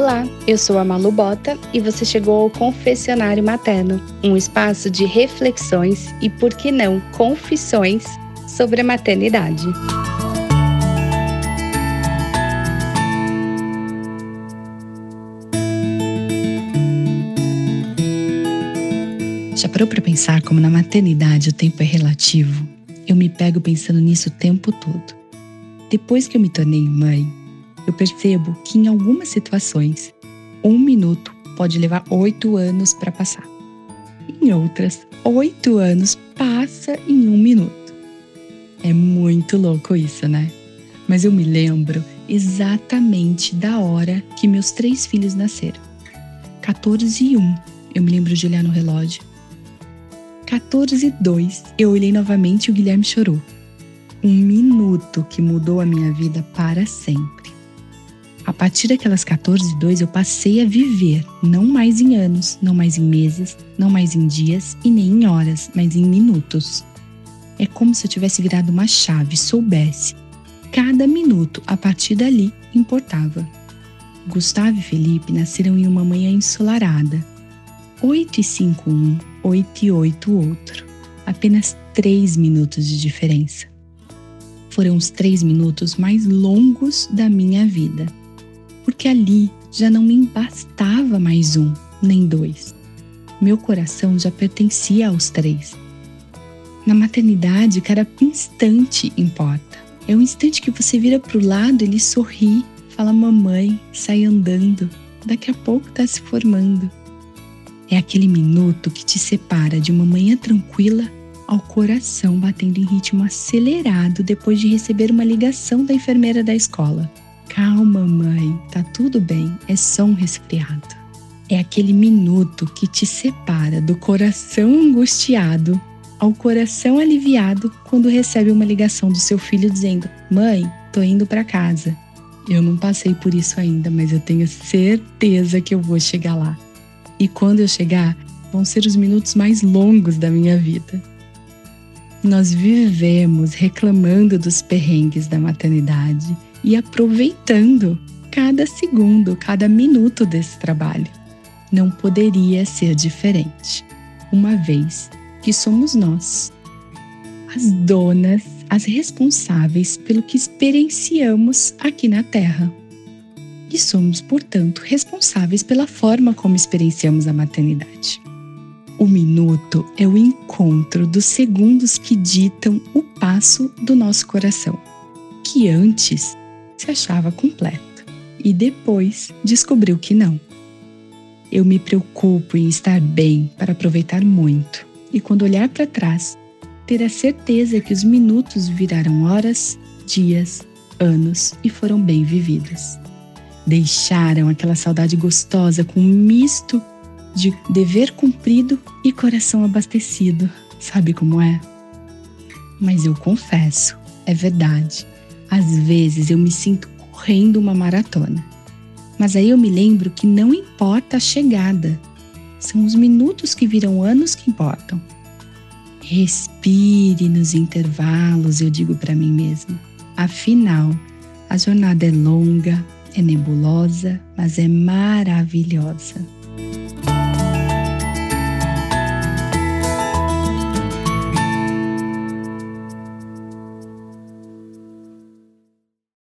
Olá, eu sou a Malu Bota e você chegou ao Confessionário Materno, um espaço de reflexões e, por que não, confissões sobre a maternidade. Já parou para pensar como na maternidade o tempo é relativo? Eu me pego pensando nisso o tempo todo. Depois que eu me tornei mãe, eu percebo que em algumas situações, um minuto pode levar oito anos para passar. Em outras, oito anos passa em um minuto. É muito louco isso, né? Mas eu me lembro exatamente da hora que meus três filhos nasceram. 14 e 1, eu me lembro de olhar no relógio. 14 e 2, eu olhei novamente e o Guilherme chorou. Um minuto que mudou a minha vida para sempre. Partir daquelas 14 e 2 eu passei a viver, não mais em anos, não mais em meses, não mais em dias e nem em horas, mas em minutos. É como se eu tivesse virado uma chave, soubesse. Cada minuto a partir dali importava. Gustavo e Felipe nasceram em uma manhã ensolarada. 8 e 5 um, 8 e 8 outro. Apenas três minutos de diferença. Foram os três minutos mais longos da minha vida porque ali já não me bastava mais um, nem dois. Meu coração já pertencia aos três. Na maternidade, cada instante importa. É o instante que você vira para o lado, ele sorri, fala mamãe, sai andando. Daqui a pouco está se formando. É aquele minuto que te separa de uma manhã tranquila ao coração batendo em ritmo acelerado depois de receber uma ligação da enfermeira da escola. Calma, mãe, tudo bem, é só um resfriado. É aquele minuto que te separa do coração angustiado ao coração aliviado quando recebe uma ligação do seu filho dizendo: Mãe, tô indo para casa. Eu não passei por isso ainda, mas eu tenho certeza que eu vou chegar lá. E quando eu chegar, vão ser os minutos mais longos da minha vida. Nós vivemos reclamando dos perrengues da maternidade e aproveitando cada segundo, cada minuto desse trabalho. Não poderia ser diferente, uma vez que somos nós, as donas, as responsáveis pelo que experienciamos aqui na Terra. E somos, portanto, responsáveis pela forma como experienciamos a maternidade. O minuto é o encontro dos segundos que ditam o passo do nosso coração, que antes se achava completo e depois descobriu que não. Eu me preocupo em estar bem para aproveitar muito e quando olhar para trás, ter a certeza que os minutos viraram horas, dias, anos e foram bem vividos. Deixaram aquela saudade gostosa com um misto de dever cumprido e coração abastecido. Sabe como é? Mas eu confesso, é verdade. Às vezes eu me sinto correndo uma maratona. Mas aí eu me lembro que não importa a chegada, são os minutos que viram anos que importam. Respire nos intervalos, eu digo para mim mesma. Afinal, a jornada é longa, é nebulosa, mas é maravilhosa.